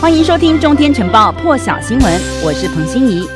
欢迎收听《中天晨报》破晓新闻，我是彭欣怡。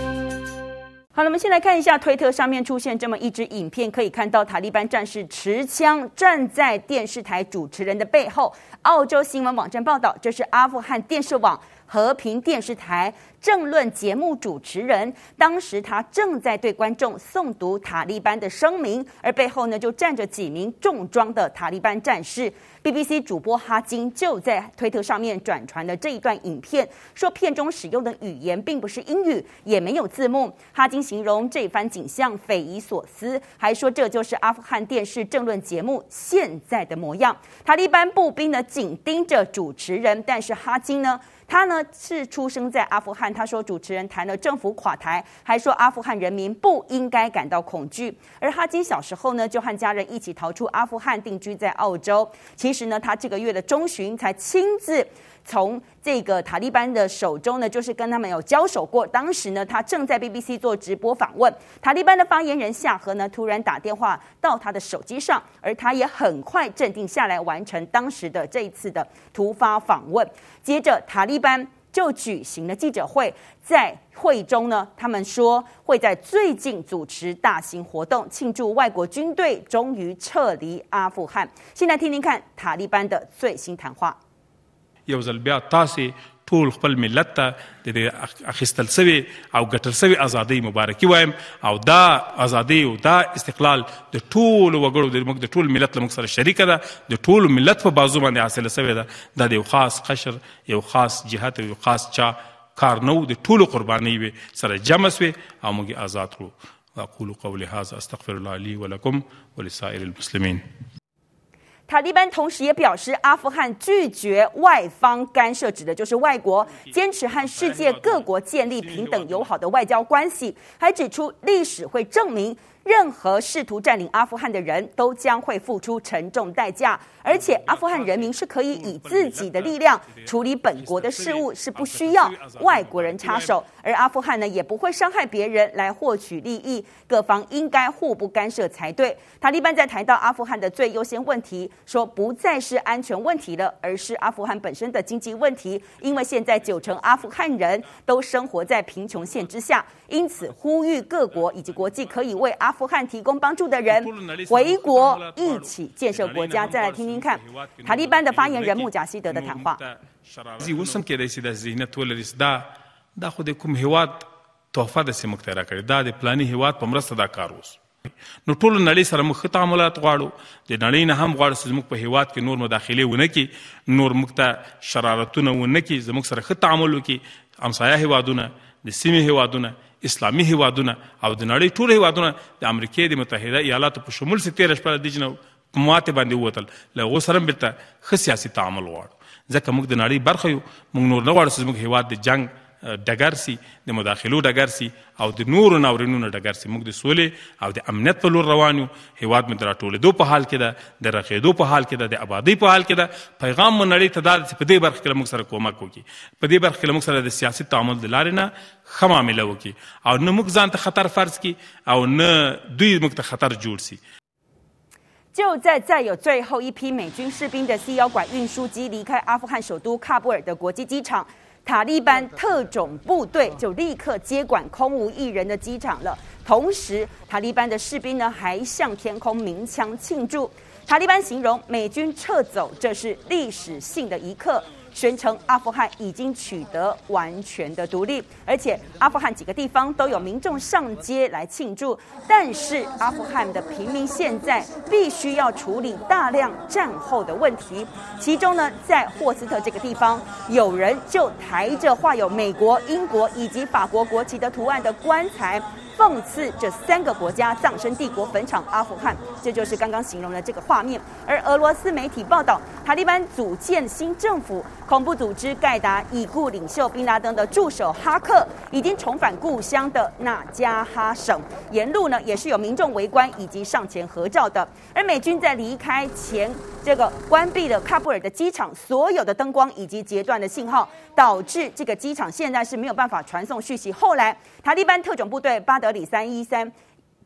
好了，我们先来看一下推特上面出现这么一支影片，可以看到塔利班战士持枪站在电视台主持人的背后。澳洲新闻网站报道，这是阿富汗电视网和平电视台。政论节目主持人，当时他正在对观众诵读塔利班的声明，而背后呢就站着几名重装的塔利班战士。BBC 主播哈金就在推特上面转传了这一段影片，说片中使用的语言并不是英语，也没有字幕。哈金形容这番景象匪夷所思，还说这就是阿富汗电视政论节目现在的模样。塔利班步兵呢紧盯着主持人，但是哈金呢？他呢是出生在阿富汗。他说主持人谈了政府垮台，还说阿富汗人民不应该感到恐惧。而哈金小时候呢就和家人一起逃出阿富汗，定居在澳洲。其实呢，他这个月的中旬才亲自。从这个塔利班的手中呢，就是跟他们有交手过。当时呢，他正在 BBC 做直播访问。塔利班的发言人夏合呢，突然打电话到他的手机上，而他也很快镇定下来，完成当时的这一次的突发访问。接着，塔利班就举行了记者会，在会中呢，他们说会在最近主持大型活动，庆祝外国军队终于撤离阿富汗。现在听听看塔利班的最新谈话。ټول خپل ملت ته د اخیستل سوي او ګټل سوي ازادۍ مبارکي وایم. او دا ازادۍ او دا استقلال د ټولو وګړو د موږ د ټول ملت موږ سره شریکه ده. د ټولو ملت په بازو باندې حاصله سوې ده. د یو خاص قشر یو خاص جهت یو خاص چا کار نه د ټولو قربانۍ وي سره جمع سوې او موږ آزاد کړو. اقول قولي هذا استغفر الله لي ولكم ولسائر المسلمين 塔利班同时也表示，阿富汗拒绝外方干涉，指的就是外国，坚持和世界各国建立平等友好的外交关系，还指出历史会证明。任何试图占领阿富汗的人都将会付出沉重代价，而且阿富汗人民是可以以自己的力量处理本国的事务，是不需要外国人插手。而阿富汗呢，也不会伤害别人来获取利益，各方应该互不干涉才对。塔利班在谈到阿富汗的最优先问题，说不再是安全问题了，而是阿富汗本身的经济问题，因为现在九成阿富汗人都生活在贫穷线之下，因此呼吁各国以及国际可以为阿。阿富汗提供帮助的人回国一起建设国家。再来听听看塔利班的发言人穆贾希德的谈话。نو ټول نړۍ سره موږ ښه تعاملات غواړو د نړۍ نه هم غواړو چې زموږ په هیواد کې نور مداخلې ونه کړي نور موږ ته شرارتونه ونه کړي زموږ سره ښه تعامل وکړي همسایه هیوادونه د سیمې هیوادونه اسلامي هیوادونه او د نړۍ ټول هیوادونه د امریکای د متحده ایالاتو په شمول سي تیر شپه د جنو په ماته باندې وتل له غو سره بیرته ښه سیاسي تعامل غواړو. ځکه موږ د نړۍ برخه یو موږ نور نه غواړو چې موږ هیواد د جنگ ډګر سي د مداخلو ډګر سي او د نورو ناورینونو ډګر سي موږ د سولې او د امنیت په لور روان یو هیواد مې راټولېدو په حال کې ده د رغېدو په حال کې ده د آبادۍ په حال کې ده پیغام مو نړۍ ته دا په دې برخه کې موږ سره کومک وکړي په دې برخه کې موږ سره د سیاسي تعامل د لارې نه ښه معامله وکړي او نه موږ ځان ته خطر فرض کړي او نه دوی موږ ته خطر جوړ سي 就在再有最后一批美军士兵的 C 幺拐运输机离开阿富汗首都喀布尔的国际机场。 塔利班特种部队就立刻接管空无一人的机场了，同时塔利班的士兵呢还向天空鸣枪庆祝。塔利班形容美军撤走，这是历史性的一刻。宣称阿富汗已经取得完全的独立，而且阿富汗几个地方都有民众上街来庆祝。但是阿富汗的平民现在必须要处理大量战后的问题，其中呢，在霍斯特这个地方，有人就抬着画有美国、英国以及法国国旗的图案的棺材。讽刺这三个国家葬身帝国坟场阿富汗，这就是刚刚形容的这个画面。而俄罗斯媒体报道，塔利班组建新政府，恐怖组织盖达已故领袖宾拉登的助手哈克已经重返故乡的纳加哈省，沿路呢也是有民众围观以及上前合照的。而美军在离开前，这个关闭了喀布尔的机场，所有的灯光以及截断的信号，导致这个机场现在是没有办法传送讯息。后来，塔利班特种部队巴德里三一三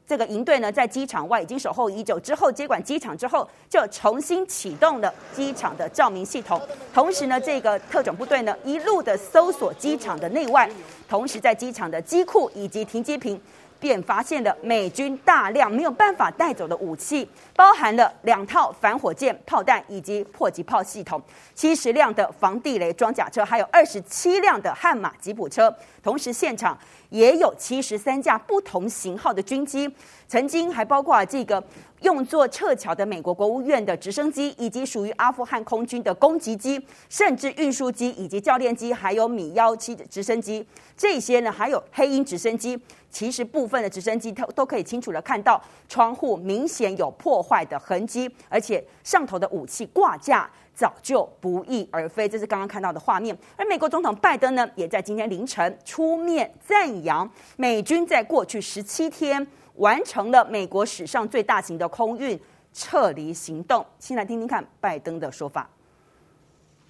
这个营队呢，在机场外已经守候已久。之后接管机场之后，就重新启动了机场的照明系统。同时呢，这个特种部队呢，一路的搜索机场的内外，同时在机场的机库以及停机坪。便发现了美军大量没有办法带走的武器，包含了两套反火箭炮弹以及迫击炮系统，七十辆的防地雷装甲车，还有二十七辆的悍马吉普车。同时，现场也有七十三架不同型号的军机，曾经还包括这个用作撤侨的美国国务院的直升机，以及属于阿富汗空军的攻击机，甚至运输机以及教练机，还有米幺七直升机，这些呢，还有黑鹰直升机。其实部分的直升机都都可以清楚的看到窗户明显有破坏的痕迹，而且上头的武器挂架早就不翼而飞。这是刚刚看到的画面。而美国总统拜登呢，也在今天凌晨出面赞扬美军在过去十七天完成了美国史上最大型的空运撤离行动。先来听听看拜登的说法。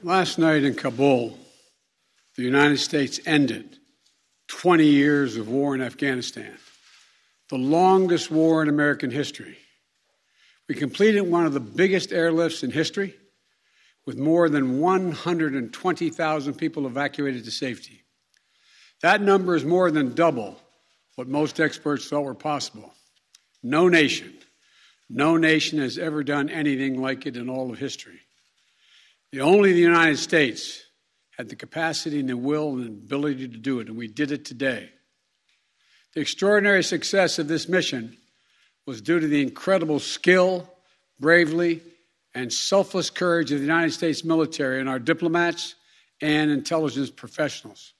Last night in Kabul, the United States ended 20 years of war in Afghanistan, the longest war in American history. We completed one of the biggest airlifts in history with more than 120,000 people evacuated to safety. That number is more than double what most experts thought were possible. No nation, no nation has ever done anything like it in all of history. The only the United States had the capacity and the will and the ability to do it, and we did it today. The extraordinary success of this mission was due to the incredible skill, bravery, and selfless courage of the United States military and our diplomats and intelligence professionals.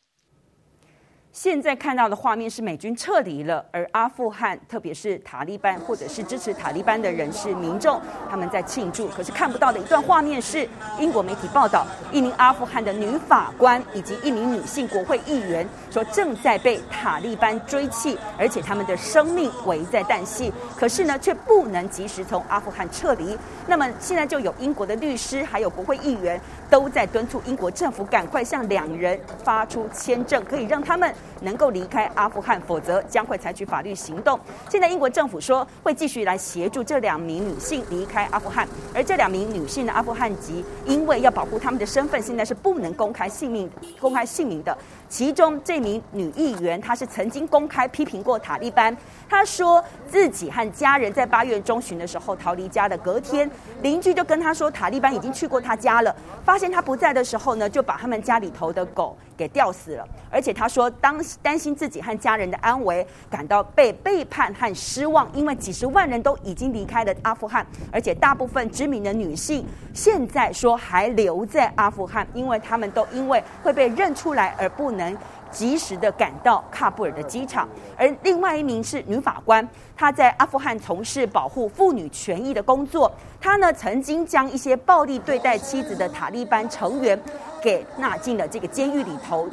现在看到的画面是美军撤离了，而阿富汗，特别是塔利班或者是支持塔利班的人士、民众，他们在庆祝。可是看不到的一段画面是，英国媒体报道，一名阿富汗的女法官以及一名女性国会议员说，正在被塔利班追弃，而且他们的生命危在旦夕。可是呢，却不能及时从阿富汗撤离。那么现在就有英国的律师，还有国会议员都在敦促英国政府赶快向两人发出签证，可以让他们。能够离开阿富汗，否则将会采取法律行动。现在英国政府说会继续来协助这两名女性离开阿富汗，而这两名女性的阿富汗籍，因为要保护他们的身份，现在是不能公开姓名、公开姓名的。其中这名女议员，她是曾经公开批评过塔利班。她说自己和家人在八月中旬的时候逃离家的，隔天邻居就跟他说，塔利班已经去过他家了。发现他不在的时候呢，就把他们家里头的狗给吊死了。而且他说，当担心自己和家人的安危，感到被背叛和失望，因为几十万人都已经离开了阿富汗，而且大部分知名的女性现在说还留在阿富汗，因为他们都因为会被认出来而不能及时的赶到喀布尔的机场，而另外一名是女法官，她在阿富汗从事保护妇女权益的工作。她呢曾经将一些暴力对待妻子的塔利班成员给纳进了这个监狱里头。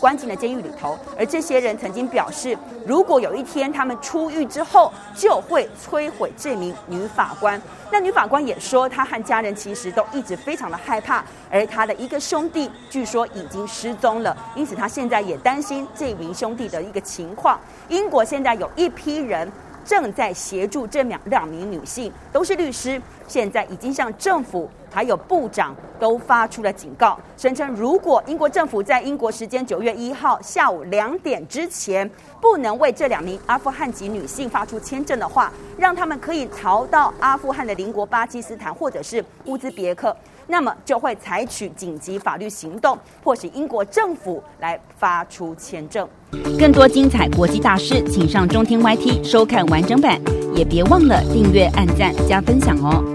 关进了监狱里头，而这些人曾经表示，如果有一天他们出狱之后，就会摧毁这名女法官。那女法官也说，她和家人其实都一直非常的害怕，而她的一个兄弟据说已经失踪了，因此她现在也担心这名兄弟的一个情况。英国现在有一批人。正在协助这两两名女性，都是律师，现在已经向政府还有部长都发出了警告，声称如果英国政府在英国时间九月一号下午两点之前不能为这两名阿富汗籍女性发出签证的话，让他们可以逃到阿富汗的邻国巴基斯坦或者是乌兹别克，那么就会采取紧急法律行动，迫使英国政府来发出签证。更多精彩国际大事，请上中天 YT 收看完整版，也别忘了订阅、按赞、加分享哦。